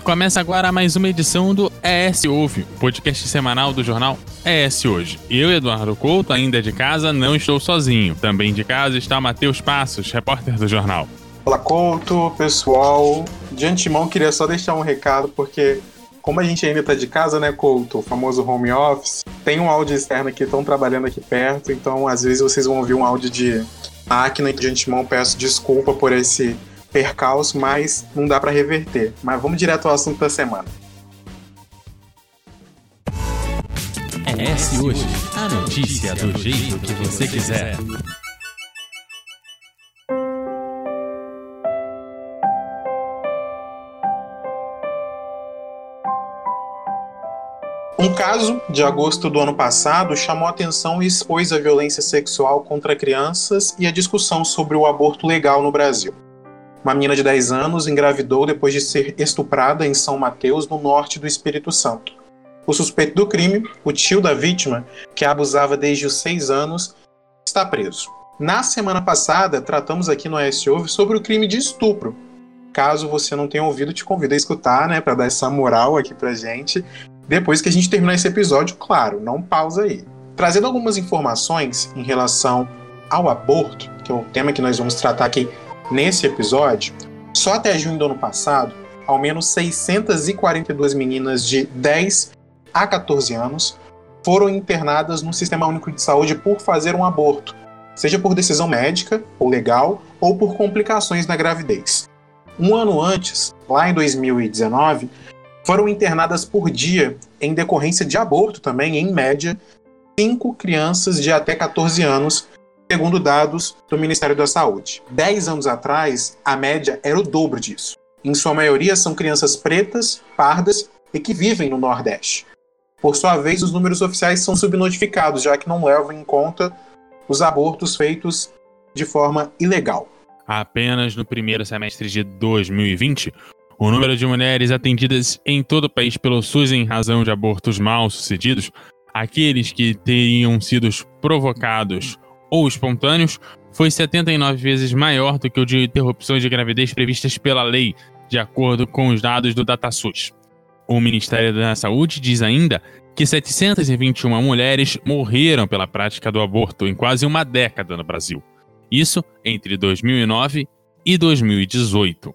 Começa agora mais uma edição do ES Ouve, podcast semanal do jornal ES Hoje. Eu, Eduardo Couto, ainda de casa, não estou sozinho. Também de casa está Matheus Passos, repórter do jornal. Olá, Couto, pessoal. De antemão, queria só deixar um recado, porque como a gente ainda está de casa, né, Couto, o famoso home office, tem um áudio externo que estão trabalhando aqui perto, então às vezes vocês vão ouvir um áudio de máquina de antemão peço desculpa por esse percalço, mas não dá para reverter. Mas vamos direto ao assunto da semana. É esse hoje, a notícia do jeito que você quiser. Um caso de agosto do ano passado chamou atenção e expôs a violência sexual contra crianças e a discussão sobre o aborto legal no Brasil. Uma menina de 10 anos engravidou depois de ser estuprada em São Mateus, no norte do Espírito Santo. O suspeito do crime, o tio da vítima, que a abusava desde os 6 anos, está preso. Na semana passada, tratamos aqui no AS Ouve sobre o crime de estupro. Caso você não tenha ouvido, te convido a escutar, né, para dar essa moral aqui pra gente. Depois que a gente terminar esse episódio, claro, não pausa aí. Trazendo algumas informações em relação ao aborto, que é o tema que nós vamos tratar aqui Nesse episódio, só até junho do ano passado, ao menos 642 meninas de 10 a 14 anos foram internadas no Sistema Único de Saúde por fazer um aborto, seja por decisão médica ou legal ou por complicações na gravidez. Um ano antes, lá em 2019, foram internadas por dia, em decorrência de aborto também, em média, cinco crianças de até 14 anos segundo dados do Ministério da Saúde. Dez anos atrás, a média era o dobro disso. Em sua maioria, são crianças pretas, pardas e que vivem no Nordeste. Por sua vez, os números oficiais são subnotificados, já que não levam em conta os abortos feitos de forma ilegal. Apenas no primeiro semestre de 2020, o número de mulheres atendidas em todo o país pelo SUS em razão de abortos mal sucedidos, aqueles que teriam sido provocados ou espontâneos foi 79 vezes maior do que o de interrupções de gravidez previstas pela lei, de acordo com os dados do DataSUS. O Ministério da Saúde diz ainda que 721 mulheres morreram pela prática do aborto em quase uma década no Brasil. Isso entre 2009 e 2018.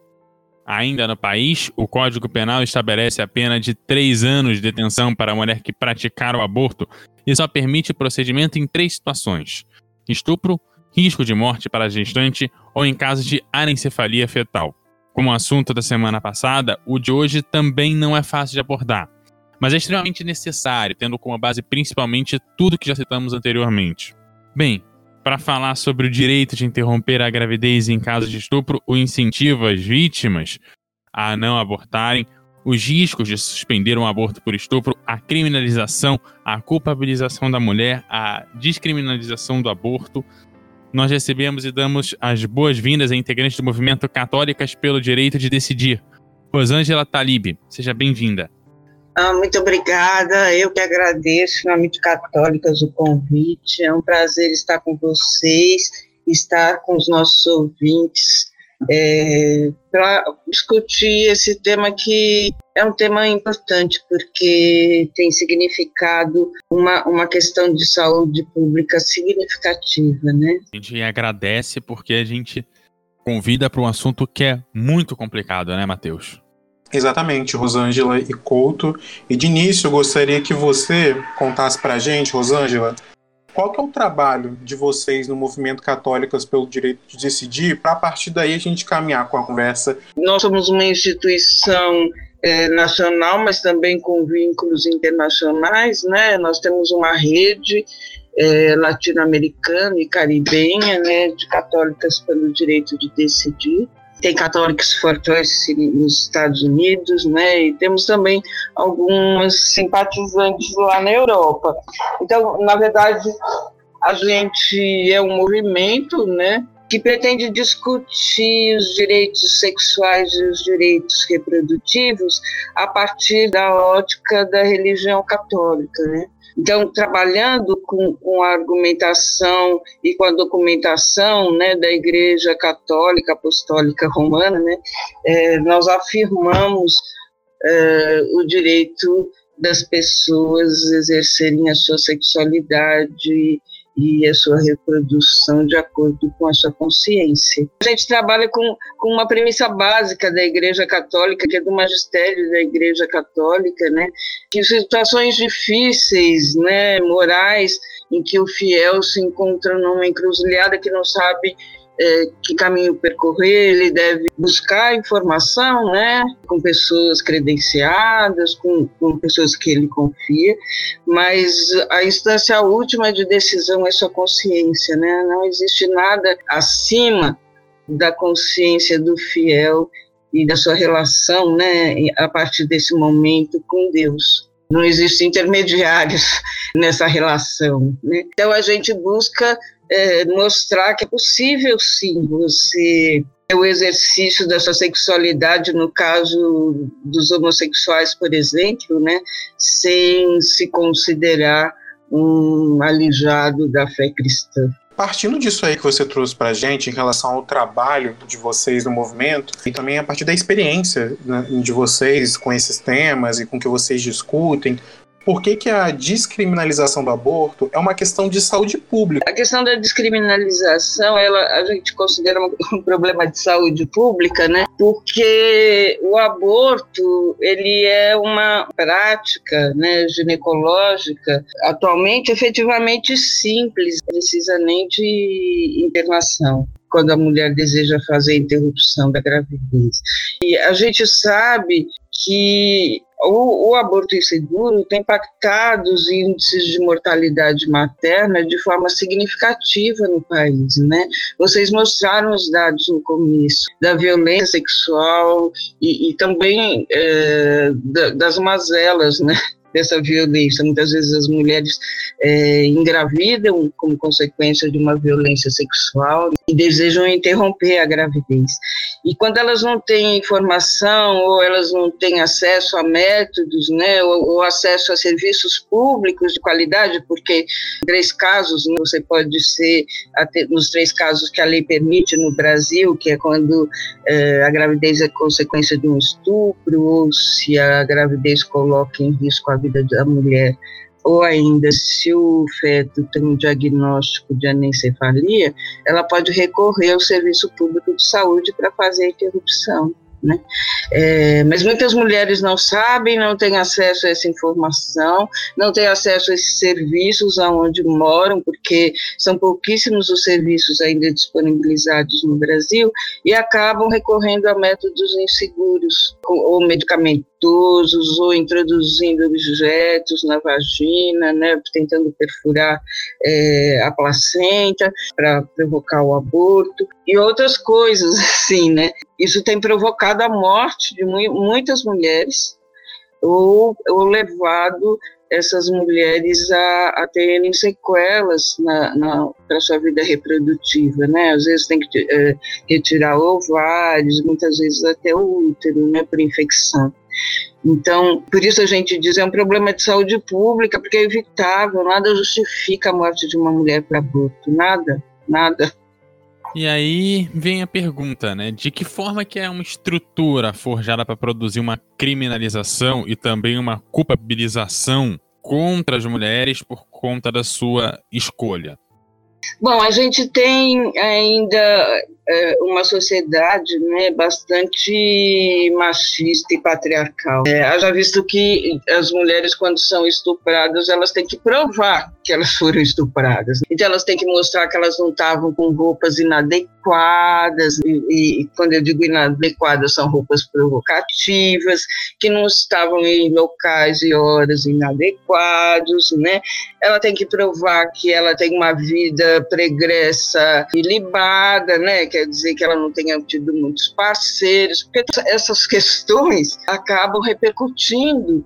Ainda no país, o Código Penal estabelece a pena de três anos de detenção para a mulher que praticar o aborto e só permite procedimento em três situações: estupro, risco de morte para a gestante ou em caso de anencefalia fetal. Como o assunto da semana passada, o de hoje também não é fácil de abordar, mas é extremamente necessário, tendo como base principalmente tudo que já citamos anteriormente. Bem, para falar sobre o direito de interromper a gravidez em caso de estupro, o incentivo às vítimas a não abortarem, os riscos de suspender um aborto por estupro, a criminalização, a culpabilização da mulher, a descriminalização do aborto. Nós recebemos e damos as boas-vindas a integrantes do movimento Católicas pelo Direito de Decidir. Rosângela Talib, seja bem-vinda. Ah, muito obrigada, eu que agradeço, de Católicas, o convite. É um prazer estar com vocês, estar com os nossos ouvintes é, para discutir esse tema que é um tema importante porque tem significado uma, uma questão de saúde pública significativa, né? A gente agradece porque a gente convida para um assunto que é muito complicado, né, Matheus? Exatamente, Rosângela e Couto. E de início, eu gostaria que você contasse para a gente, Rosângela, qual que é o trabalho de vocês no movimento Católicas pelo Direito de Decidir, para a partir daí a gente caminhar com a conversa? Nós somos uma instituição é, nacional, mas também com vínculos internacionais, né? Nós temos uma rede é, latino-americana e caribenha, né, de católicas pelo direito de decidir tem católicos fortes nos Estados Unidos, né? E temos também algumas simpatizantes lá na Europa. Então, na verdade, a gente é um movimento, né? Que pretende discutir os direitos sexuais e os direitos reprodutivos a partir da ótica da religião católica, né? Então, trabalhando com, com, a argumentação e com a documentação né, da Igreja Católica Apostólica Romana, né, é, nós afirmamos uh, o direito das pessoas exercerem a sua sexualidade e a sua reprodução de acordo com a sua consciência. A gente trabalha com, com uma premissa básica da Igreja Católica, que é do magistério da Igreja Católica, né, que situações difíceis, né, morais, em que o fiel se encontra numa encruzilhada que não sabe é, que caminho percorrer, ele deve buscar informação, né, com pessoas credenciadas, com, com pessoas que ele confia, mas a instância última de decisão é sua consciência, né, não existe nada acima da consciência do fiel e da sua relação, né, a partir desse momento com Deus. Não existem intermediários nessa relação. Né? Então a gente busca é, mostrar que é possível sim você o exercício da sua sexualidade no caso dos homossexuais, por exemplo, né, sem se considerar um alijado da fé cristã. Partindo disso aí que você trouxe para gente em relação ao trabalho de vocês no movimento e também a partir da experiência né, de vocês com esses temas e com que vocês discutem, por que, que a descriminalização do aborto é uma questão de saúde pública. A questão da descriminalização, ela, a gente considera um problema de saúde pública, né? Porque o aborto, ele é uma prática né, ginecológica atualmente efetivamente simples, precisa nem de internação quando a mulher deseja fazer a interrupção da gravidez. E a gente sabe que o, o, aborto inseguro tem impactado os índices de mortalidade materna de forma significativa no país, né? Vocês mostraram os dados no começo da violência sexual e, e também é, da, das mazelas, né? Dessa violência. Muitas vezes as mulheres é, engravidam como consequência de uma violência sexual e desejam interromper a gravidez. E quando elas não têm informação ou elas não têm acesso a métodos, né, ou, ou acesso a serviços públicos de qualidade, porque em três casos né, você pode ser nos três casos que a lei permite no Brasil, que é quando é, a gravidez é consequência de um estupro ou se a gravidez coloca em risco a vida da mulher ou ainda se o feto tem um diagnóstico de anencefalia, ela pode recorrer ao serviço público de saúde para fazer a interrupção. Né? É, mas muitas mulheres não sabem, não têm acesso a essa informação, não têm acesso a esses serviços aonde moram, porque são pouquíssimos os serviços ainda disponibilizados no Brasil e acabam recorrendo a métodos inseguros ou medicamentosos ou introduzindo objetos na vagina, né, tentando perfurar é, a placenta para provocar o aborto e outras coisas assim, né? Isso tem provocado a morte de mu muitas mulheres ou, ou levado essas mulheres a, a terem sequelas na, na para sua vida reprodutiva, né? Às vezes tem que é, retirar ovários, muitas vezes até o útero, né, por infecção. Então, por isso a gente diz é um problema de saúde pública, porque é evitável, nada justifica a morte de uma mulher para aborto, nada, nada. E aí vem a pergunta, né? De que forma que é uma estrutura forjada para produzir uma criminalização e também uma culpabilização contra as mulheres por conta da sua escolha? Bom, a gente tem ainda é, uma sociedade né, bastante machista e patriarcal. É, haja visto que as mulheres, quando são estupradas, elas têm que provar que elas foram estupradas. Então, elas têm que mostrar que elas não estavam com roupas inadequadas, e, e quando eu digo inadequadas, são roupas provocativas, que não estavam em locais e horas inadequados, né? Ela tem que provar que ela tem uma vida pregressa e libada, né? quer dizer que ela não tenha tido muitos parceiros, porque essas questões acabam repercutindo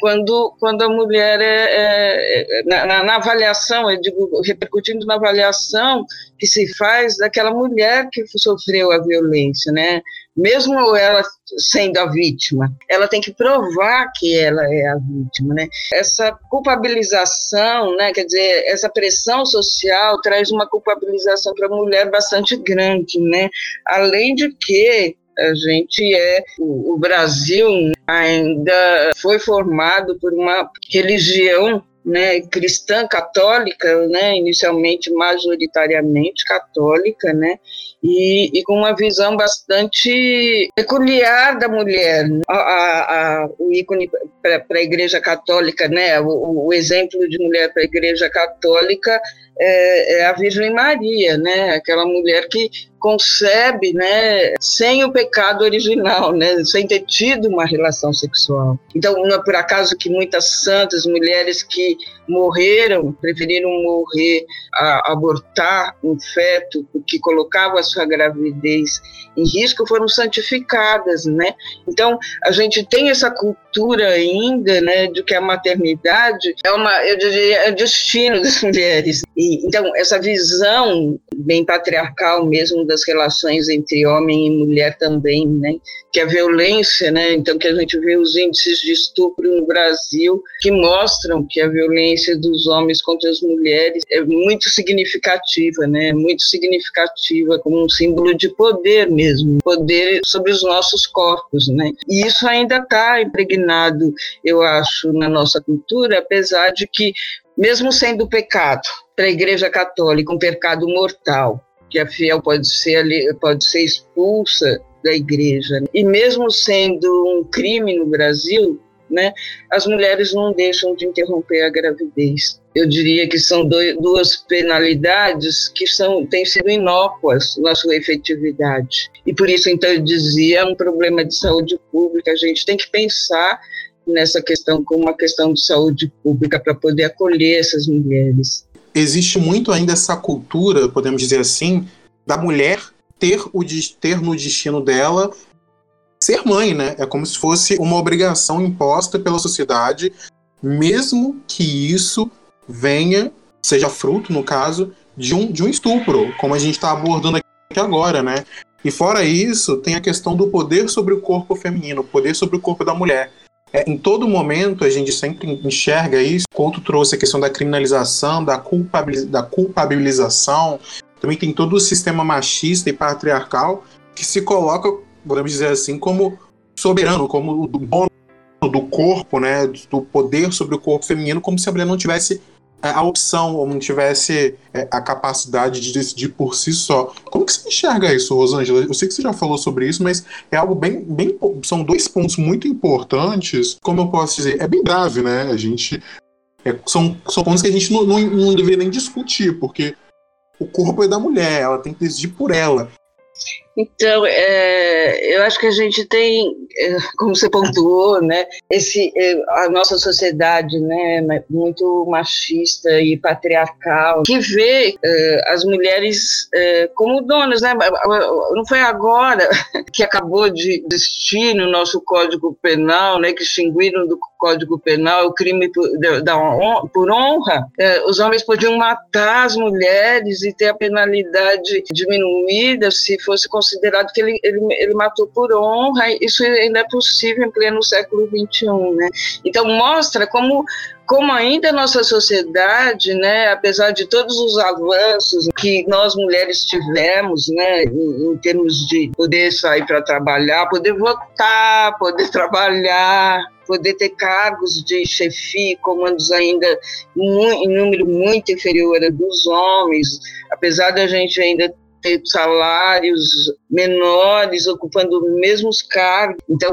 quando, quando a mulher é, é, é na, na, avaliação, eu digo, repercutindo na avaliação que se faz daquela mulher que sofreu a violência, né? Mesmo ela sendo a vítima, ela tem que provar que ela é a vítima, né? Essa culpabilização, né? Quer dizer, essa pressão social traz uma culpabilização para a mulher bastante grande, né? Além de que A gente é o, o Brasil ainda foi formado por uma religião né, cristã católica, né, inicialmente majoritariamente católica, né, e, e, com uma visão bastante peculiar da mulher. A, a, a, o ícone para a Igreja Católica, né, o, o exemplo de mulher para a Igreja Católica é, é, a Virgem Maria, né, aquela mulher que concebe, né, sem o pecado original, né, sem ter tido uma relação sexual. Então, não é por acaso que muitas santas mulheres que morreram, preferiram morrer a abortar um feto que colocava a sua gravidez em risco, foram santificadas, né? Então, a gente tem essa cultura ainda, né, de que a maternidade é uma, eu diria, é destino das mulheres. E, então, essa visão bem patriarcal mesmo das relações entre homem e mulher também, né? Que a violência, né? Então, que a gente vê os índices de estupro no Brasil que mostram que a violência dos homens contra as mulheres é muito significativa, né? Muito significativa como um símbolo de poder mesmo, poder sobre os nossos corpos, né? E isso ainda está impregnado, eu acho, na nossa cultura, apesar de que mesmo sendo pecado para a Igreja Católica, um pecado mortal, que a fiel pode ser pode ser expulsa da igreja. E mesmo sendo um crime no Brasil, né, as mulheres não deixam de interromper a gravidez. Eu diria que são duas penalidades que são, têm sido inócuas na sua efetividade. E por isso, então, eu dizia, é um problema de saúde pública. A gente tem que pensar nessa questão como uma questão de saúde pública para poder acolher essas mulheres. Existe muito ainda essa cultura, podemos dizer assim, da mulher ter, o, ter no destino dela ser mãe, né? É como se fosse uma obrigação imposta pela sociedade, mesmo que isso venha, seja fruto, no caso, de um, de um estupro, como a gente está abordando aqui agora, né? E fora isso, tem a questão do poder sobre o corpo feminino, poder sobre o corpo da mulher. É, em todo momento a gente sempre enxerga isso. Quando trouxe a questão da criminalização, da, culpabiliz da culpabilização, também tem todo o sistema machista e patriarcal que se coloca, podemos dizer assim, como soberano, como o dono do corpo, né, do poder sobre o corpo feminino, como se a mulher não tivesse a opção ou não tivesse é, a capacidade de decidir por si só. Como que você enxerga isso, Rosângela? Eu sei que você já falou sobre isso, mas é algo bem, bem são dois pontos muito importantes. Como eu posso dizer, é bem grave, né? A gente é, são, são pontos que a gente não, não, não deveria nem discutir, porque o corpo é da mulher, ela tem que decidir por ela. Então, é, eu acho que a gente tem, é, como você pontuou, né, esse, é, a nossa sociedade né, muito machista e patriarcal, que vê é, as mulheres é, como donas. Né? Não foi agora que acabou de existir no nosso Código Penal, né, que extinguiram do Código Penal o crime por, da, por honra. É, os homens podiam matar as mulheres e ter a penalidade diminuída se fosse considerado que ele, ele, ele matou por honra, isso ainda é possível em pleno século XXI, né? Então mostra como como ainda a nossa sociedade, né, apesar de todos os avanços que nós mulheres tivemos, né, em, em termos de poder sair para trabalhar, poder votar, poder trabalhar, poder ter cargos de chefia, comandos ainda em número muito inferior dos homens, apesar da gente ainda ter salários menores, ocupando os mesmos cargos. Então,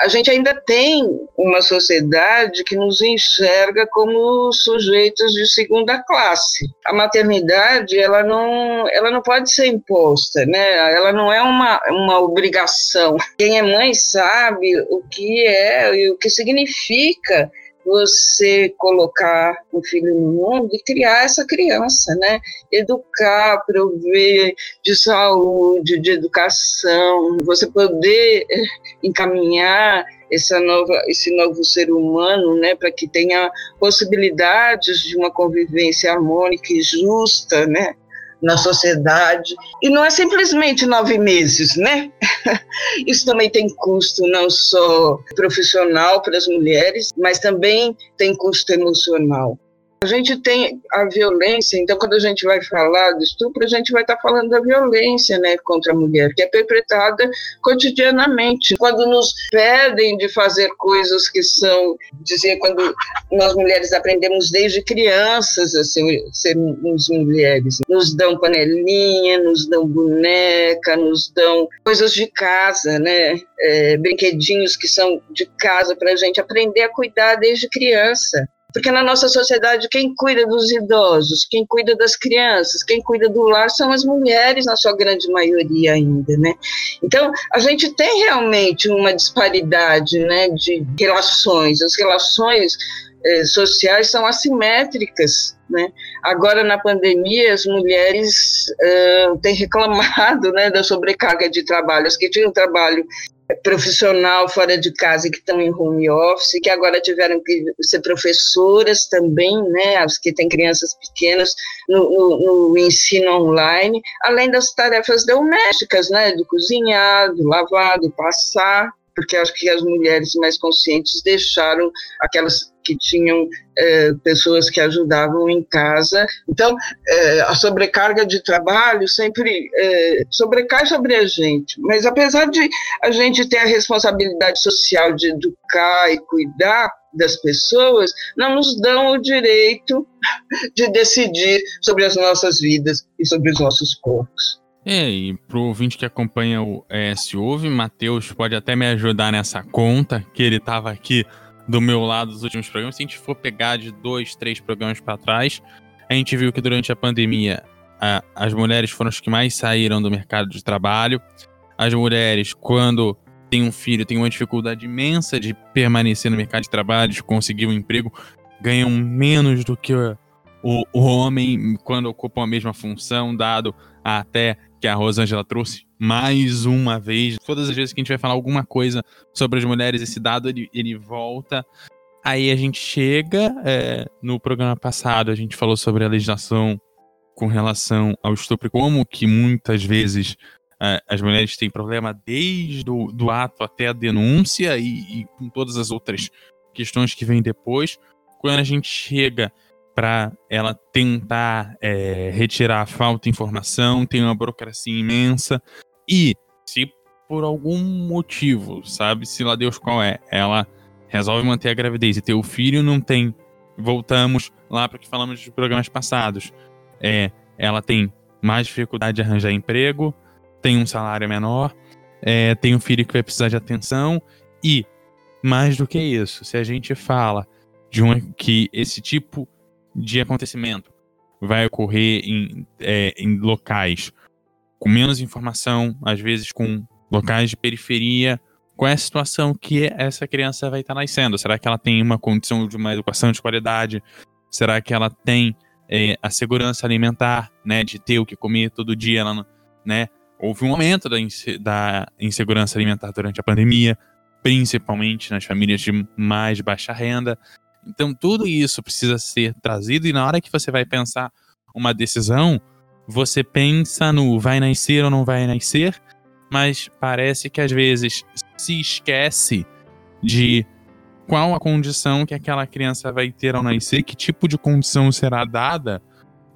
a gente ainda tem uma sociedade que nos enxerga como sujeitos de segunda classe. A maternidade, ela não, ela não pode ser imposta, né? Ela não é uma, uma obrigação. Quem é mãe sabe o que é e o que significa você colocar um filho no mundo e criar essa criança, né? Educar, prover de saúde, de educação, você poder eh, encaminhar essa nova, esse novo ser humano, né, para que tenha possibilidades de uma convivência harmônica e justa, né, na sociedade. E não é simplesmente nove meses, né? Isso também tem custo não só profissional para as mulheres, mas também tem custo emocional. A gente tem a violência, então quando a gente vai falar do estupro, a gente vai estar falando da violência né, contra a mulher, que é perpetrada cotidianamente. Quando nos pedem de fazer coisas que são, dizer, quando nós mulheres aprendemos desde crianças a ser, sermos mulheres, nos dão panelinha, nos dão boneca, nos dão coisas de casa, né? É, brinquedinhos que são de casa para a gente aprender a cuidar desde criança. Porque na nossa sociedade, quem cuida dos idosos, quem cuida das crianças, quem cuida do lar são as mulheres, na sua grande maioria ainda, né? Então, a gente tem realmente uma disparidade, né, de relações. As relações eh, sociais são assimétricas, né? Agora, na pandemia, as mulheres têm reclamado né, da sobrecarga de trabalho. As que tinham trabalho profissional fora de casa que estão em home office, que agora tiveram que ser professoras também, né, as que têm crianças pequenas no, no, no ensino online, além das tarefas domésticas, né, do cozinhar, do lavar, do passar, porque acho que as mulheres mais conscientes deixaram aquelas que tinham é, pessoas que ajudavam em casa. Então, é, a sobrecarga de trabalho sempre é, sobrecai sobre a gente. Mas apesar de a gente ter a responsabilidade social de educar e cuidar das pessoas, não nos dão o direito de decidir sobre as nossas vidas e sobre os nossos corpos. É, e pro ouvinte que acompanha o ES Ouve, Matheus pode até me ajudar nessa conta, que ele estava aqui do meu lado dos últimos programas. Se a gente for pegar de dois, três programas para trás, a gente viu que durante a pandemia a, as mulheres foram as que mais saíram do mercado de trabalho. As mulheres, quando têm um filho, têm uma dificuldade imensa de permanecer no mercado de trabalho, de conseguir um emprego, ganham menos do que o, o homem quando ocupam a mesma função, dado até que a Rosângela trouxe mais uma vez. Todas as vezes que a gente vai falar alguma coisa sobre as mulheres, esse dado ele, ele volta. Aí a gente chega. É, no programa passado, a gente falou sobre a legislação com relação ao estupro, como que muitas vezes é, as mulheres têm problema desde o do ato até a denúncia e, e com todas as outras questões que vêm depois. Quando a gente chega para ela tentar é, retirar a falta de informação, tem uma burocracia imensa. E se por algum motivo, sabe, se lá Deus qual é, ela resolve manter a gravidez e ter o filho, não tem. Voltamos lá para que falamos de programas passados. É, ela tem mais dificuldade de arranjar emprego, tem um salário menor, é, tem um filho que vai precisar de atenção e mais do que isso, se a gente fala de uma que esse tipo de acontecimento vai ocorrer em, é, em locais com menos informação, às vezes com locais de periferia. Qual é a situação que essa criança vai estar nascendo? Será que ela tem uma condição de uma educação de qualidade? Será que ela tem é, a segurança alimentar, né, de ter o que comer todo dia? Ela, né? Houve um aumento da, da insegurança alimentar durante a pandemia, principalmente nas famílias de mais baixa renda. Então, tudo isso precisa ser trazido, e na hora que você vai pensar uma decisão, você pensa no vai nascer ou não vai nascer, mas parece que às vezes se esquece de qual a condição que aquela criança vai ter ao nascer, que tipo de condição será dada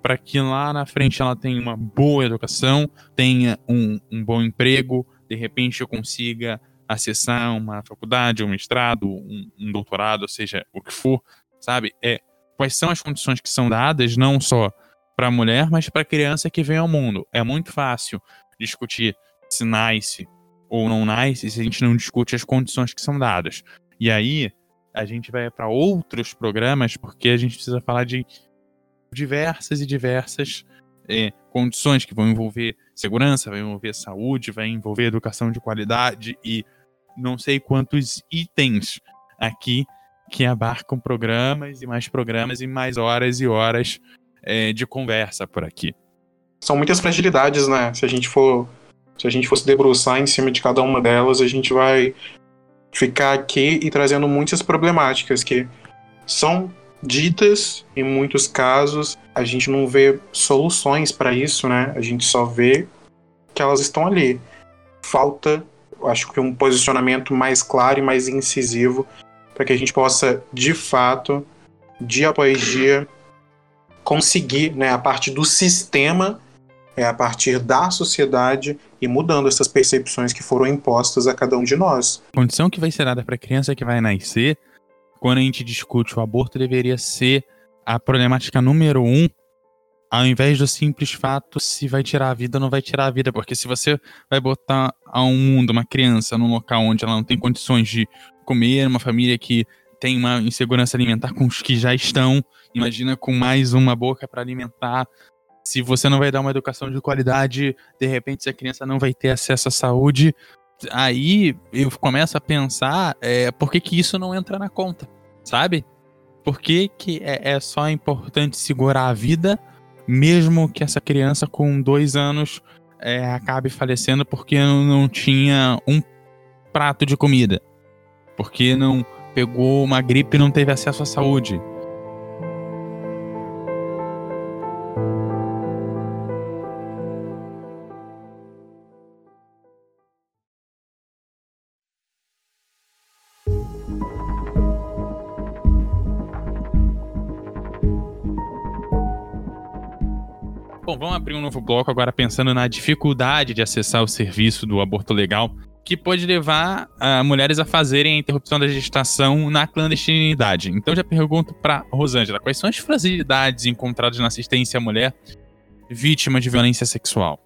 para que lá na frente ela tenha uma boa educação, tenha um, um bom emprego, de repente eu consiga acessar uma faculdade, um mestrado, um, um doutorado, seja o que for, sabe? É, quais são as condições que são dadas, não só para a mulher, mas para a criança que vem ao mundo. É muito fácil discutir se nasce ou não nasce se a gente não discute as condições que são dadas. E aí a gente vai para outros programas porque a gente precisa falar de diversas e diversas é, condições que vão envolver segurança, vai envolver saúde, vai envolver educação de qualidade e não sei quantos itens aqui que abarcam programas e mais programas e mais horas e horas é, de conversa por aqui. São muitas fragilidades, né? Se a gente for se a gente fosse debruçar em cima de cada uma delas, a gente vai ficar aqui e trazendo muitas problemáticas que são ditas em muitos casos, a gente não vê soluções para isso, né? A gente só vê que elas estão ali. Falta, acho que um posicionamento mais claro e mais incisivo para que a gente possa, de fato, dia após dia, conseguir, né, a partir do sistema, é a partir da sociedade e mudando essas percepções que foram impostas a cada um de nós. A condição que vai ser dada para a criança que vai nascer, quando a gente discute o aborto, deveria ser a problemática número um, ao invés do simples fato se vai tirar a vida ou não vai tirar a vida. Porque se você vai botar um mundo uma criança num local onde ela não tem condições de comer, uma família que tem uma insegurança alimentar com os que já estão, imagina com mais uma boca para alimentar. Se você não vai dar uma educação de qualidade, de repente se a criança não vai ter acesso à saúde, aí eu começo a pensar é, por que, que isso não entra na conta, sabe? Por que, que é, é só importante segurar a vida, mesmo que essa criança com dois anos é, acabe falecendo porque não tinha um prato de comida? Porque não pegou uma gripe e não teve acesso à saúde. Bom, vamos abrir um novo bloco agora pensando na dificuldade de acessar o serviço do aborto legal que pode levar uh, mulheres a fazerem a interrupção da gestação na clandestinidade. Então já pergunto para Rosângela, quais são as fragilidades encontradas na assistência à mulher vítima de violência sexual?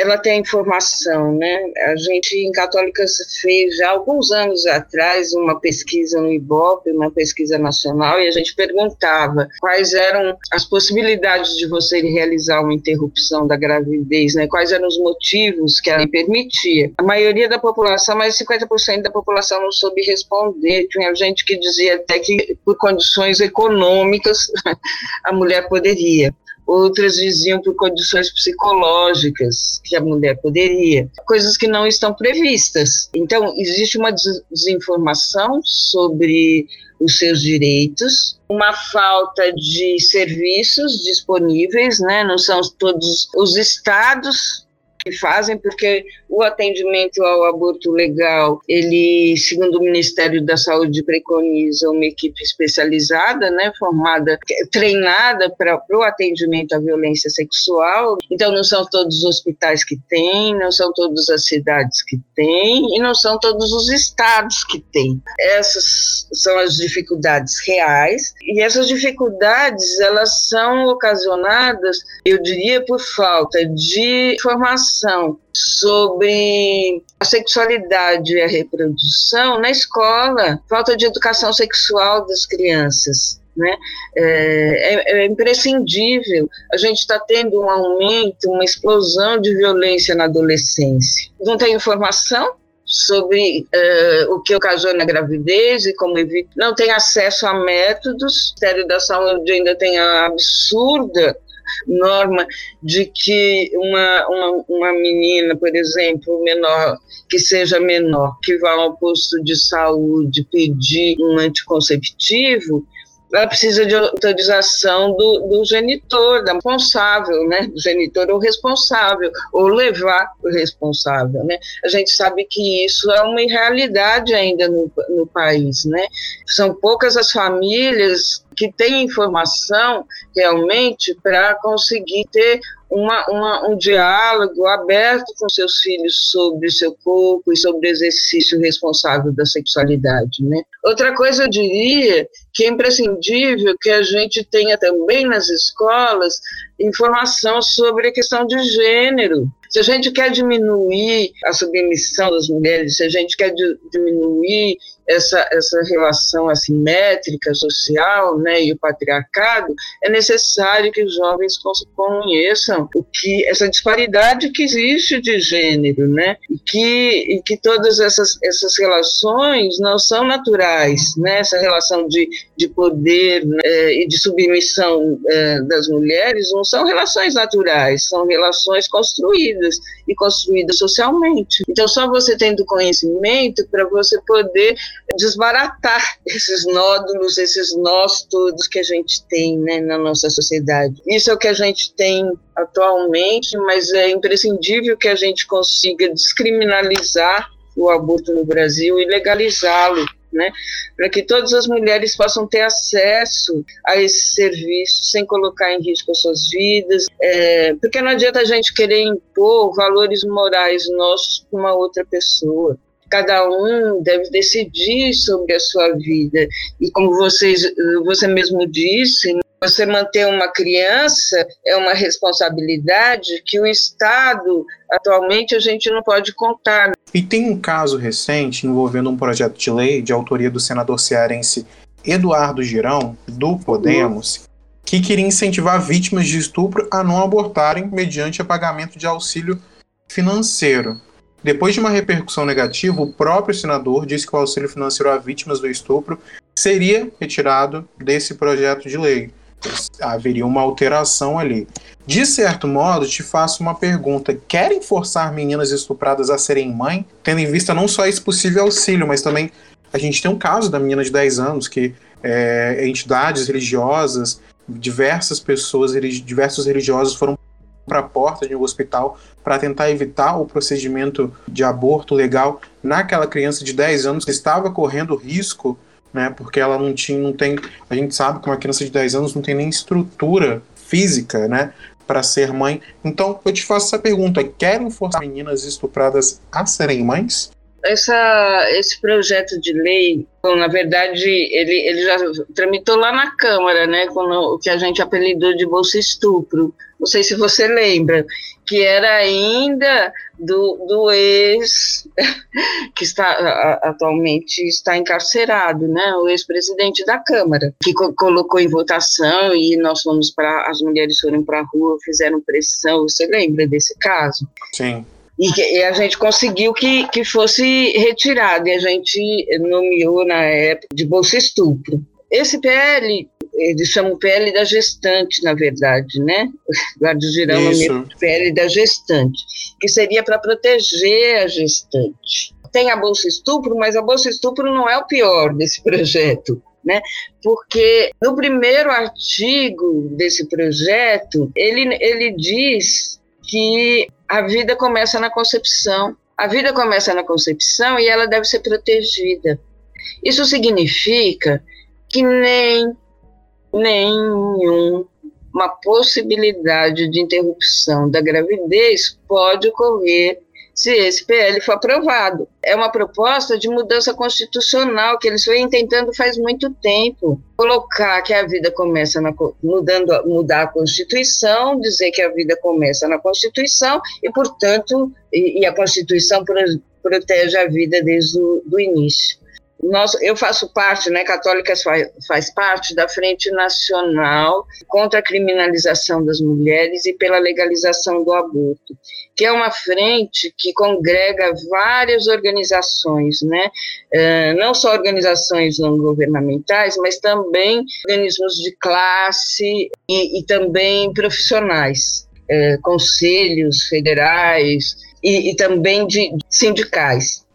Ela tem informação, né? A gente em Católicas fez já alguns anos atrás uma pesquisa no IBOP, uma pesquisa nacional, e a gente perguntava quais eram as possibilidades de você realizar uma interrupção da gravidez, né? Quais eram os motivos que ela permitia. A maioria da população, mais de 50% da população não soube responder. Tinha gente que dizia até que por condições econômicas a mulher poderia outras diziam por condições psicológicas que a mulher poderia, coisas que não estão previstas. Então, existe uma desinformação sobre os seus direitos, uma falta de serviços disponíveis, né? Não são todos os estados que fazem, porque o atendimento ao aborto legal, ele, segundo o Ministério da Saúde, preconiza uma equipe especializada, né, formada, treinada para o atendimento à violência sexual. Então, não são todos os hospitais que têm, não são todas as cidades que têm, e não são todos os estados que têm. Essas são as dificuldades reais, e essas dificuldades, elas são ocasionadas, eu diria, por falta de informação sobre a sexualidade e a reprodução na escola, falta de educação sexual das crianças. Né? É, é, é imprescindível. A gente está tendo um aumento, uma explosão de violência na adolescência. Não tem informação, sobre uh, o que ocasiona a gravidez e como evitar. Não tem acesso a métodos. O Ministério da Saúde ainda tem a absurda norma de que uma, uma, uma menina, por exemplo, menor, que seja menor, que vá ao posto de saúde pedir um anticonceptivo, ela precisa de autorização do, do genitor, da responsável, né? Do genitor ou responsável, ou levar o responsável, né? A gente sabe que isso é uma irrealidade ainda no, no país, né? São poucas as famílias que têm informação realmente para conseguir ter uma, uma, um diálogo aberto com seus filhos sobre seu corpo e sobre o exercício responsável da sexualidade. Né? Outra coisa eu diria que é imprescindível que a gente tenha também nas escolas informação sobre a questão de gênero. Se a gente quer diminuir a submissão das mulheres, se a gente quer diminuir essa, essa relação assimétrica social né, e o patriarcado, é necessário que os jovens conheçam o que essa disparidade que existe de gênero, né, e que, e que todas essas, essas relações não são naturais, né, essa relação de, de poder né, e de submissão é, das mulheres não são relações naturais, são relações construídas e construídas socialmente. Então, só você tendo conhecimento para você poder desbaratar esses nódulos, esses nós todos que a gente tem né, na nossa sociedade. Isso é o que a gente tem atualmente, mas é imprescindível que a gente consiga descriminalizar o aborto no Brasil e legalizá-lo né, para que todas as mulheres possam ter acesso a esse serviço sem colocar em risco as suas vidas, é, porque não adianta a gente querer impor valores morais nossos para uma outra pessoa. Cada um deve decidir sobre a sua vida. E como vocês, você mesmo disse, você manter uma criança é uma responsabilidade que o Estado, atualmente, a gente não pode contar. E tem um caso recente envolvendo um projeto de lei de autoria do senador cearense Eduardo Girão, do Podemos, que queria incentivar vítimas de estupro a não abortarem mediante pagamento de auxílio financeiro. Depois de uma repercussão negativa, o próprio senador disse que o auxílio financeiro a vítimas do estupro seria retirado desse projeto de lei. Haveria uma alteração ali. De certo modo, te faço uma pergunta: querem forçar meninas estupradas a serem mãe, tendo em vista não só esse possível auxílio, mas também a gente tem um caso da menina de 10 anos que é, entidades religiosas, diversas pessoas, diversos religiosos foram para a porta de um hospital para tentar evitar o procedimento de aborto legal naquela criança de 10 anos que estava correndo risco, né, porque ela não tinha, não tem, a gente sabe que uma criança de 10 anos não tem nem estrutura física, né, para ser mãe. Então, eu te faço essa pergunta: querem forçar meninas estupradas a serem mães? essa, esse projeto de lei, bom, na verdade, ele, ele já tramitou lá na Câmara, né, com o que a gente apelidou de Bolsa Estupro. Não sei se você lembra, que era ainda do, do ex, que está atualmente está encarcerado, né, o ex-presidente da Câmara, que co colocou em votação e nós fomos para, as mulheres foram para a rua, fizeram pressão. Você lembra desse caso? Sim. E, e, a gente conseguiu que, que fosse retirado, e a gente nomeou na época de Bolsa Estupro. Esse PL, eles chamam PL da gestante, na verdade, né? Guarda Girão nomeou PL da gestante, que seria para proteger a gestante. Tem a Bolsa Estupro, mas a Bolsa Estupro não é o pior desse projeto. Né? Porque no primeiro artigo desse projeto, ele, ele diz que a vida começa na concepção. A vida começa na concepção e ela deve ser protegida. Isso significa que nem nenhuma possibilidade de interrupção da gravidez pode ocorrer se esse PL for aprovado. É uma proposta de mudança constitucional que eles vêm tentando faz muito tempo. Colocar que a vida começa na mudando mudar a Constituição, dizer que a vida começa na Constituição e, portanto, e, e a Constituição protege a vida desde o do início nós, eu faço parte, né, Católicas faz, faz parte da Frente Nacional contra a Criminalização das Mulheres e pela Legalização do Aborto, que é uma frente que congrega várias organizações, né, uh, não só organizações não governamentais, mas também organismos de classe e, e também profissionais, uh, conselhos federais e, e também de sindicais.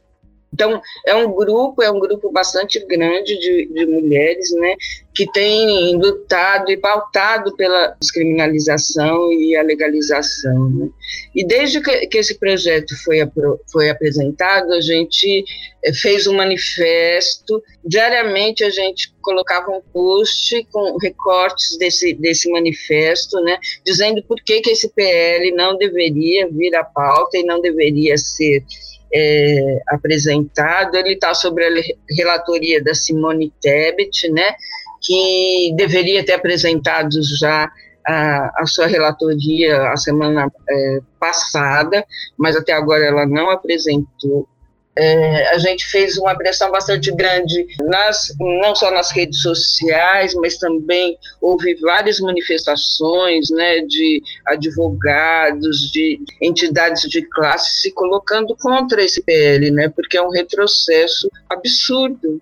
Então, é um grupo, é um grupo bastante grande de, de mulheres, né, que tem lutado e pautado pela descriminalização e a legalização. Né? E desde que, que esse projeto foi, foi apresentado, a gente eh, fez um manifesto, diariamente a gente colocava um post com recortes desse, desse manifesto, né, dizendo por que, que esse PL não deveria vir à pauta e não deveria ser é, apresentado, ele está sobre a relatoria da Simone Tebet, né, que deveria ter apresentado já a, a sua relatoria a semana é, passada, mas até agora ela não apresentou é, a gente fez uma pressão bastante grande, nas, não só nas redes sociais, mas também houve várias manifestações né, de advogados, de entidades de classe se colocando contra esse PL, né, porque é um retrocesso absurdo.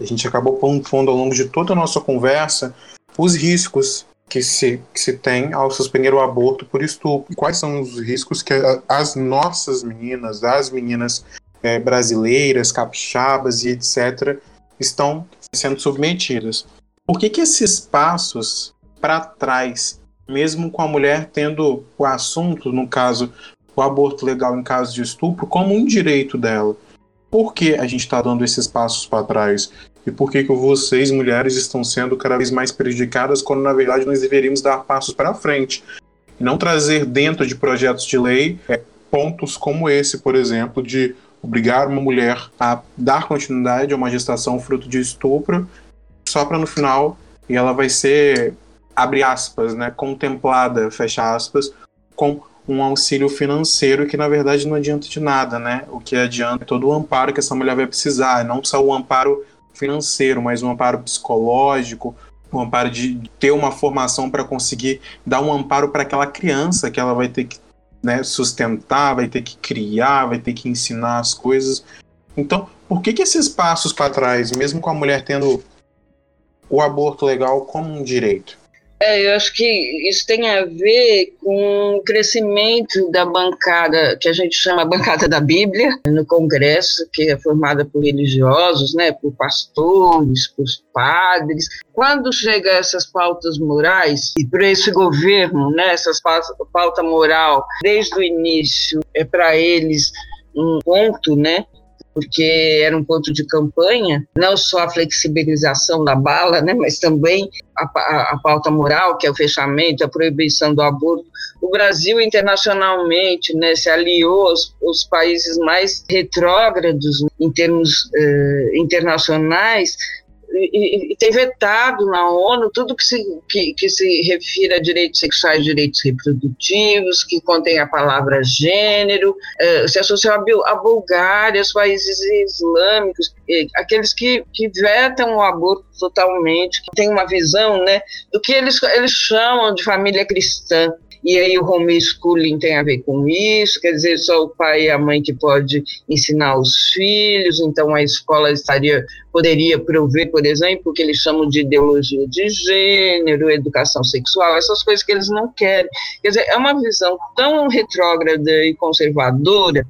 A gente acabou pondo ao longo de toda a nossa conversa os riscos que se, que se tem ao suspender o aborto por estupro. Quais são os riscos que as nossas meninas, as meninas é, brasileiras, capixabas e etc., estão sendo submetidas. Por que, que esses passos para trás, mesmo com a mulher tendo o assunto, no caso, o aborto legal em caso de estupro, como um direito dela? por que a gente está dando esses passos para trás? E por que, que vocês, mulheres, estão sendo cada vez mais prejudicadas quando, na verdade, nós deveríamos dar passos para frente? E não trazer dentro de projetos de lei é, pontos como esse, por exemplo, de obrigar uma mulher a dar continuidade a uma gestação fruto de estupro, só para no final e ela vai ser, abre aspas, né, contemplada, fecha aspas, com um auxílio financeiro que na verdade não adianta de nada, né? O que adianta é todo o amparo que essa mulher vai precisar, não só o amparo financeiro, mas um amparo psicológico, um amparo de ter uma formação para conseguir dar um amparo para aquela criança que ela vai ter que né, sustentar, vai ter que criar, vai ter que ensinar as coisas. Então, por que, que esses passos para trás, mesmo com a mulher tendo o aborto legal como um direito? É, eu acho que isso tem a ver com o crescimento da bancada, que a gente chama bancada da Bíblia, no Congresso, que é formada por religiosos, né, por pastores, por padres. Quando chega essas pautas morais, e para esse governo, né, essas pauta moral, desde o início, é para eles um ponto, né, porque era um ponto de campanha, não só a flexibilização da bala, né, mas também a, a, a, pauta moral, que é o fechamento, a proibição do aborto. O Brasil, internacionalmente, né, se aliou aos, aos países mais retrógrados em termos eh, internacionais, e, e, tem vetado na ONU tudo que se, que, que se refira a direitos sexuais, direitos reprodutivos, que contém a palavra gênero, uh, se associou a, a Bulgária, os países islâmicos, aqueles que, que vetam o aborto totalmente, que têm uma visão né, do que eles, eles chamam de família cristã. E aí o homeschooling tem a ver com isso, quer dizer, só o pai e a mãe que pode ensinar os filhos, então a escola estaria poderia prover, por exemplo, o que eles chamam de ideologia de gênero, educação sexual, essas coisas que eles não querem. Quer dizer, é uma visão tão retrógrada e conservadora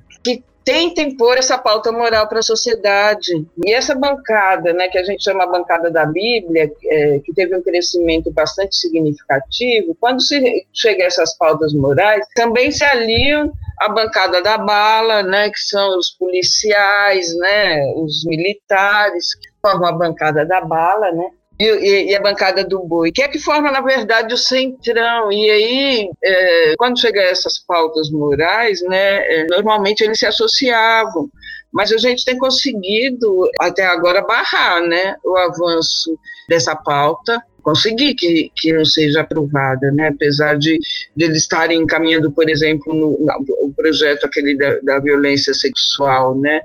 tentem pôr essa pauta moral para a sociedade. E essa bancada, né, que a gente chama bancada da Bíblia, é, que teve um crescimento bastante significativo, quando se chega a essas pautas morais, também se aliam à bancada da bala, né, que são os policiais, né, os militares, que formam a bancada da bala, né, e, e, a bancada do boi, que é que forma, na verdade, o centrão. E aí, é, quando chega a essas pautas morais, né, é, normalmente eles se associavam. Mas a gente tem conseguido, até agora, barrar né, o avanço dessa pauta, conseguir que, que não seja aprovada, né? apesar de, de eles estarem encaminhando, por exemplo, no, no projeto aquele da, da violência sexual, né?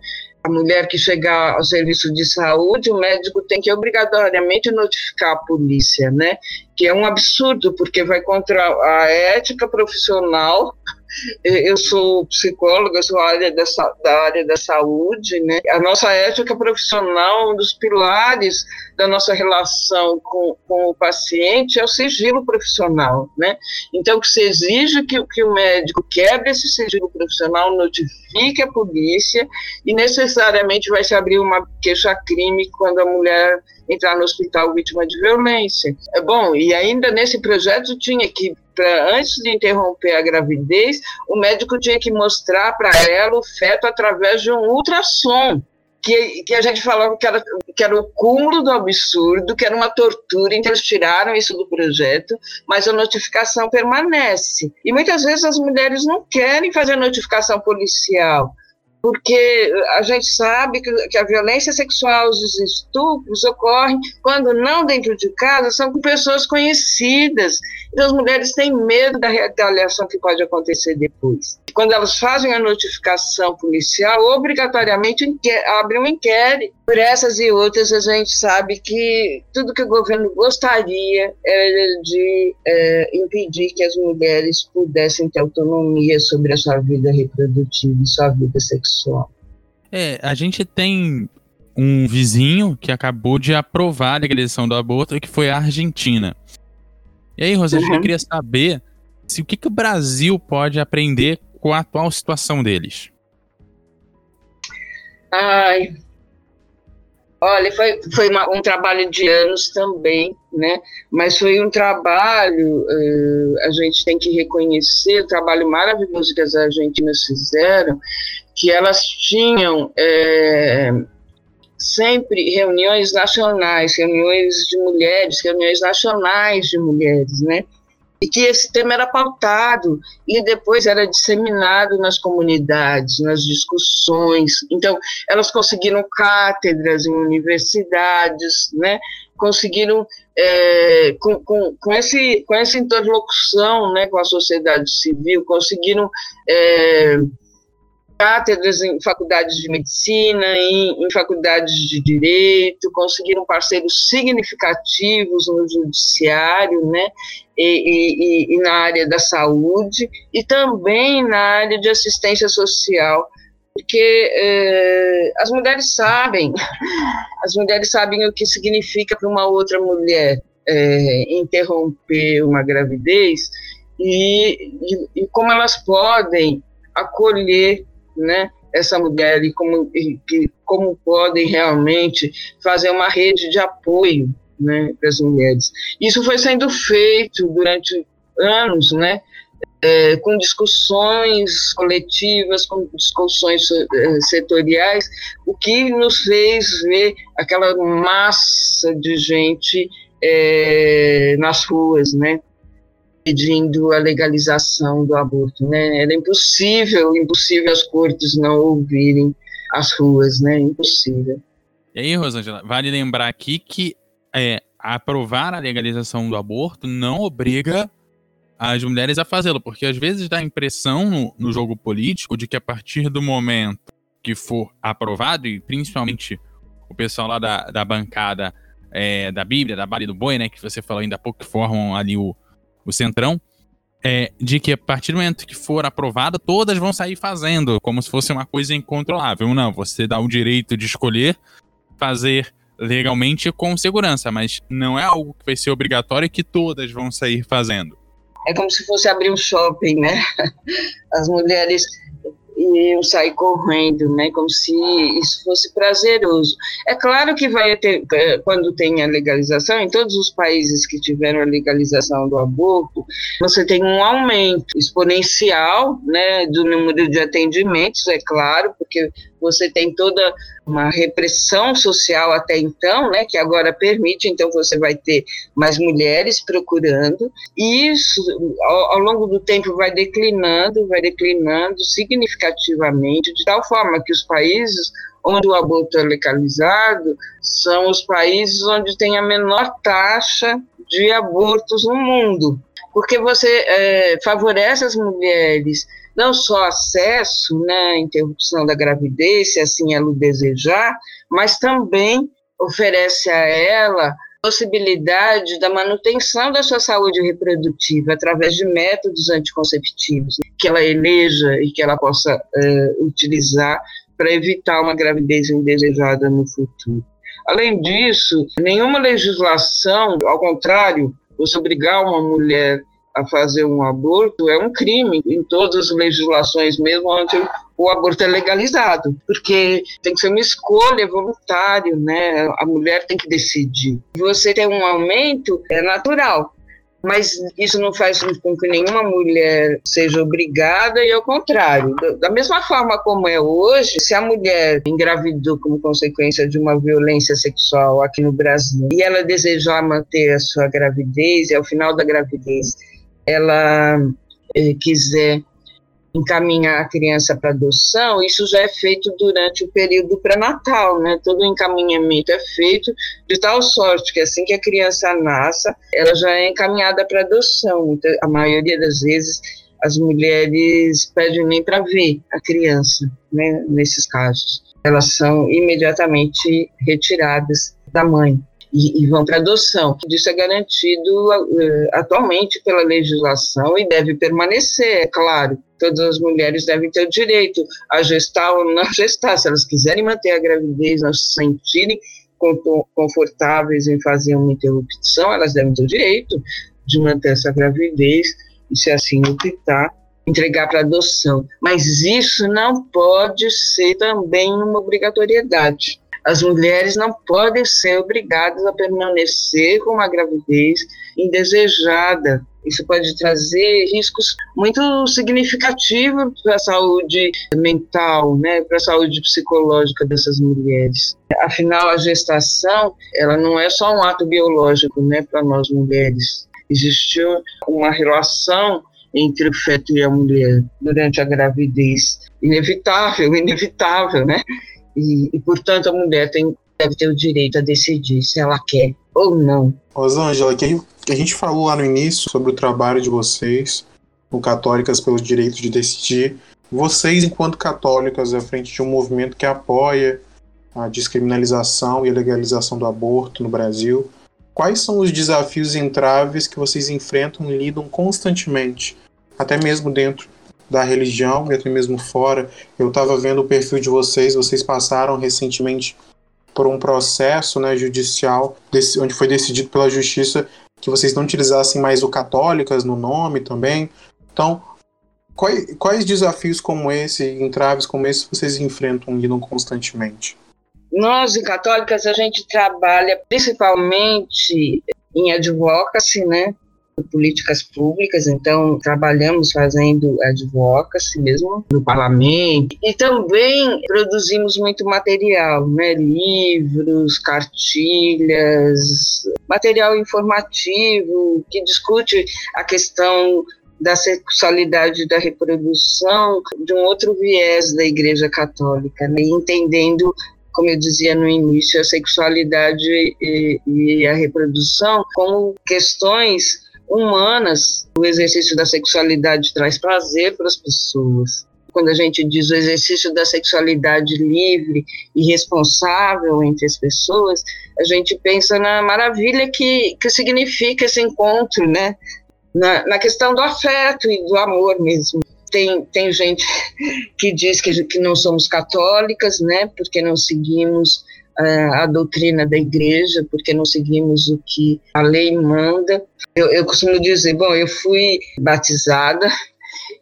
A mulher que chegar ao serviço de saúde, o médico tem que obrigatoriamente notificar a polícia, né? Que é um absurdo, porque vai contra a ética profissional eu sou psicóloga, sou área dessa, da área da saúde, né? A nossa ética profissional, um dos pilares da nossa relação com, com o paciente é o sigilo profissional, né? Então, que se exige que, que o médico quebre esse sigilo profissional, notifique a polícia e necessariamente vai se abrir uma queixa-crime quando a mulher entrar no hospital vítima de violência. É bom, e ainda nesse projeto tinha que pra, antes de interromper a gravidez, o médico tinha que mostrar para ela o feto através de um ultrassom. Que, que, a gente falava que era, que era o cúmulo do absurdo, que era uma tortura, então eles tiraram isso do projeto, mas a notificação permanece. E muitas vezes as mulheres não querem fazer notificação policial, porque a gente sabe que, a violência sexual, os estupros ocorrem quando não dentro de casa, são com pessoas conhecidas. Então as mulheres têm medo da retaliação que pode acontecer depois. Quando elas fazem a notificação policial, obrigatoriamente abrem um inquérito. Por essas e outras, a gente sabe que tudo que o governo gostaria era de é, impedir que as mulheres pudessem ter autonomia sobre a sua vida reprodutiva e sua vida sexual. É, a gente tem um vizinho que acabou de aprovar a legalização do aborto, que foi a Argentina. E aí, Rosete, uhum. eu queria saber se o que, que o Brasil pode aprender com a atual situação deles. Ai, olha, foi, foi uma, um trabalho de anos também, né? Mas foi um trabalho, uh, a gente tem que reconhecer o trabalho maravilhoso que as argentinas fizeram, que elas tinham é, sempre reuniões nacionais, reuniões de mulheres, reuniões nacionais de mulheres, né? E que esse tema era pautado e depois era disseminado nas comunidades, nas discussões. Então, elas conseguiram cátedras em universidades, né? conseguiram, é, com, com, com, esse, com essa interlocução né, com a sociedade civil, conseguiram é, cátedras em faculdades de medicina, em, em, faculdades de direito, conseguiram parceiros significativos no judiciário, né, e, e, e na área da saúde, e também na área de assistência social, porque é, as mulheres sabem, as mulheres sabem o que significa para uma outra mulher é, interromper uma gravidez e, e, e, como elas podem acolher né, essa mulher e como, como podem realmente fazer uma rede de apoio né, para as mulheres. Isso foi sendo feito durante anos, né, é, com discussões coletivas, com discussões é, setoriais, o que nos fez ver aquela massa de gente é, nas ruas, né, pedindo a legalização do aborto, né? Era impossível, impossível as cortes não ouvirem as ruas, né? Impossível. E aí, Rosângela, vale lembrar aqui que é, aprovar a legalização do aborto não obriga as mulheres a fazê-lo, porque às vezes dá a impressão no, no, jogo político de que a partir do momento que for aprovado, e principalmente o pessoal lá da, da bancada é, da Bíblia, da Bale do Boi, né, que você falou ainda há pouco, que formam ali o, o centrão, é, de que a partir do momento que for aprovada, todas vão sair fazendo, como se fosse uma coisa incontrolável. Não, você dá o direito de escolher fazer legalmente com segurança, mas não é algo que vai ser obrigatório e que todas vão sair fazendo. É como se fosse abrir um shopping, né? As mulheres e eu sair correndo, né, como se isso fosse prazeroso. É claro que vai ter, é, quando tem a legalização, em todos os países que tiveram a legalização do aborto, você tem um aumento exponencial, né, do número de atendimentos, é claro, porque você tem toda uma repressão social até então, né, que agora permite, então você vai ter mais mulheres procurando, e isso ao, ao longo do tempo vai declinando, vai declinando significativamente, de tal forma que os países onde o aborto é legalizado são os países onde tem a menor taxa de abortos no mundo, porque você é, favorece as mulheres não só acesso, né, interrupção da gravidez, se assim ela o desejar, mas também oferece a ela possibilidade da manutenção da sua saúde reprodutiva através de métodos anticonceptivos que ela eleja e que ela possa é, utilizar para evitar uma gravidez indesejada no futuro. Além disso, nenhuma legislação, ao contrário, você obrigar uma mulher a fazer um aborto é um crime em todas as legislações, mesmo onde o aborto é legalizado, porque tem que ser uma escolha voluntária, né? A mulher tem que decidir. Você tem um aumento, é natural, mas isso não faz com que nenhuma mulher seja obrigada e ao contrário. Da mesma forma como é hoje, se a mulher engravidou como consequência de uma violência sexual aqui no Brasil e ela desejar manter a sua gravidez e ao final da gravidez ela eh, quiser encaminhar a criança para adoção, isso já é feito durante o período pré-natal, né? Todo o encaminhamento é feito de tal sorte que assim que a criança nasça, ela já é encaminhada para adoção. Então, a maioria das vezes as mulheres pedem nem para ver a criança, né? Nesses casos, elas são imediatamente retiradas da mãe e, e vão para adoção. Isso é garantido uh, atualmente pela legislação e deve permanecer, é claro. Todas as mulheres devem ter o direito a gestar ou não gestar, se elas quiserem manter a gravidez, não se sentirem confortáveis em fazer uma interrupção, elas devem ter o direito de manter essa gravidez e, se assim optar, entregar para adoção. Mas isso não pode ser também uma obrigatoriedade As mulheres não podem ser obrigadas a permanecer com uma gravidez indesejada. Isso pode trazer riscos muito significativos para a saúde mental, né, para a saúde psicológica dessas mulheres. Afinal, a gestação, ela não é só um ato biológico, né, para nós mulheres. Existiu uma relação entre o feto e a mulher durante a gravidez. Inevitável, inevitável, né? E, e portanto, a mulher tem, deve ter o direito a decidir se ela quer ou não. Rosângela, que a gente falou lá no início sobre o trabalho de vocês, o Católicas pelos Direitos de Decidir. Vocês, enquanto católicas, à frente de um movimento que apoia a descriminalização e a legalização do aborto no Brasil, quais são os desafios e entraves que vocês enfrentam e lidam constantemente até mesmo dentro da religião e até mesmo fora. Eu estava vendo o perfil de vocês, vocês passaram recentemente por um processo né, judicial, onde foi decidido pela justiça que vocês não utilizassem mais o católicas no nome também. Então, quais, quais desafios como esse, entraves como esse, vocês enfrentam e lidam constantemente? Nós, em Católicas, a gente trabalha principalmente em advocacy, né? Políticas públicas, então trabalhamos fazendo advocacy mesmo no parlamento. E também produzimos muito material, né, livros, cartilhas, material informativo que discute a questão da sexualidade da reprodução de um outro viés da Igreja Católica, né, entendendo como eu dizia no início, a sexualidade e, e, a reprodução como questões humanas, o exercício da sexualidade traz prazer para as pessoas. Quando a gente diz o exercício da sexualidade livre e responsável entre as pessoas, a gente pensa na maravilha que, que significa esse encontro, né? Na, na questão do afeto e do amor mesmo. Tem, tem gente que diz que, que não somos católicas, né? Porque não seguimos a doutrina da igreja, porque não seguimos o que a lei manda. Eu, eu costumo dizer, bom, eu fui batizada,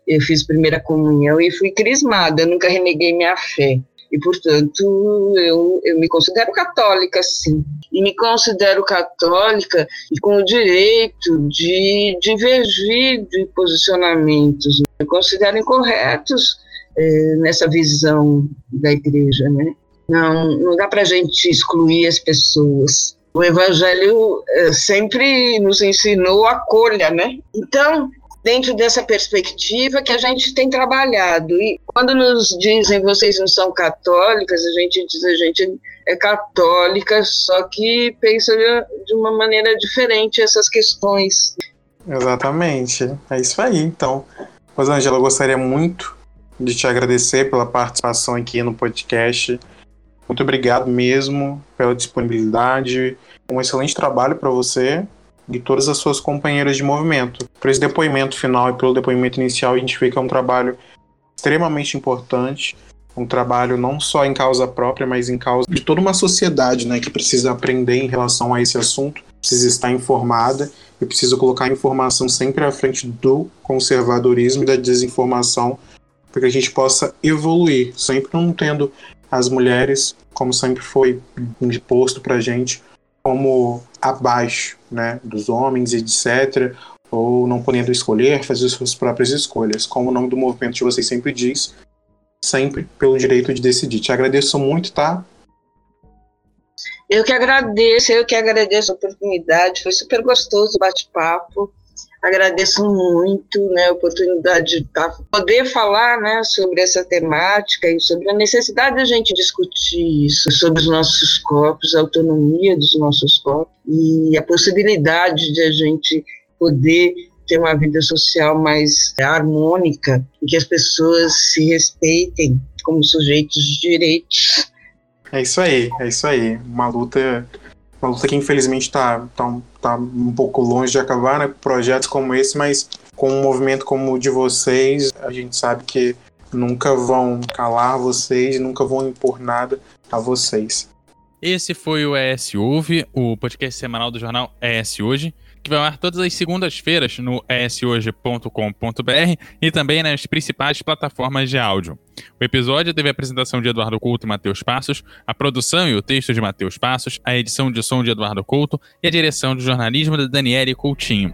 eu fiz primeira comunhão e fui crismada, eu nunca reneguei minha fé. E, portanto, eu, eu me considero católica, sim. E me considero católica com o direito de divergir de posicionamentos. Eu considero incorretos eh, nessa visão da igreja, né? Não, não dá para a gente excluir as pessoas. O Evangelho eh, sempre nos ensinou a colha, né? Então, dentro dessa perspectiva que a gente tem trabalhado. E quando nos dizem vocês não são católicas, a gente diz a gente é católica, só que pensa de uma maneira diferente essas questões. Exatamente. É isso aí. Então, Rosângela, eu gostaria muito de te agradecer pela participação aqui no podcast. Muito obrigado mesmo pela disponibilidade. Um excelente trabalho para você e todas as suas companheiras de movimento. Por esse depoimento final e pelo depoimento inicial, a gente vê que é um trabalho extremamente importante, um trabalho não só em causa própria, mas em causa de toda uma sociedade, né, que precisa aprender em relação a esse assunto, precisa estar informada e precisa colocar a informação sempre à frente do conservadorismo e da desinformação, para que a gente possa evoluir, sempre não tendo as mulheres, como sempre foi imposto para gente, como abaixo né, dos homens, etc., ou não podendo escolher, fazer suas próprias escolhas. Como o nome do movimento de vocês sempre diz, sempre pelo direito de decidir. Te agradeço muito, tá? Eu que agradeço, eu que agradeço a oportunidade, foi super gostoso o bate-papo agradeço muito né, a oportunidade de poder falar né, sobre essa temática e sobre a necessidade da gente discutir isso, sobre os nossos corpos, a autonomia dos nossos corpos e a possibilidade de a gente poder ter uma vida social mais harmônica e que as pessoas se respeitem como sujeitos de direitos. É isso aí, é isso aí. Uma luta uma luta que infelizmente está tá, tá um pouco longe de acabar, né? Projetos como esse, mas com um movimento como o de vocês, a gente sabe que nunca vão calar vocês, nunca vão impor nada a vocês. esse foi o ES Ouve, o podcast semanal do jornal ES Hoje, que vai ao todas as segundas-feiras no eshoje.com.br e também nas principais plataformas de áudio. O episódio teve a apresentação de Eduardo Couto e Matheus Passos, a produção e o texto de Matheus Passos, a edição de som de Eduardo Couto e a direção de jornalismo da Daniele Coutinho.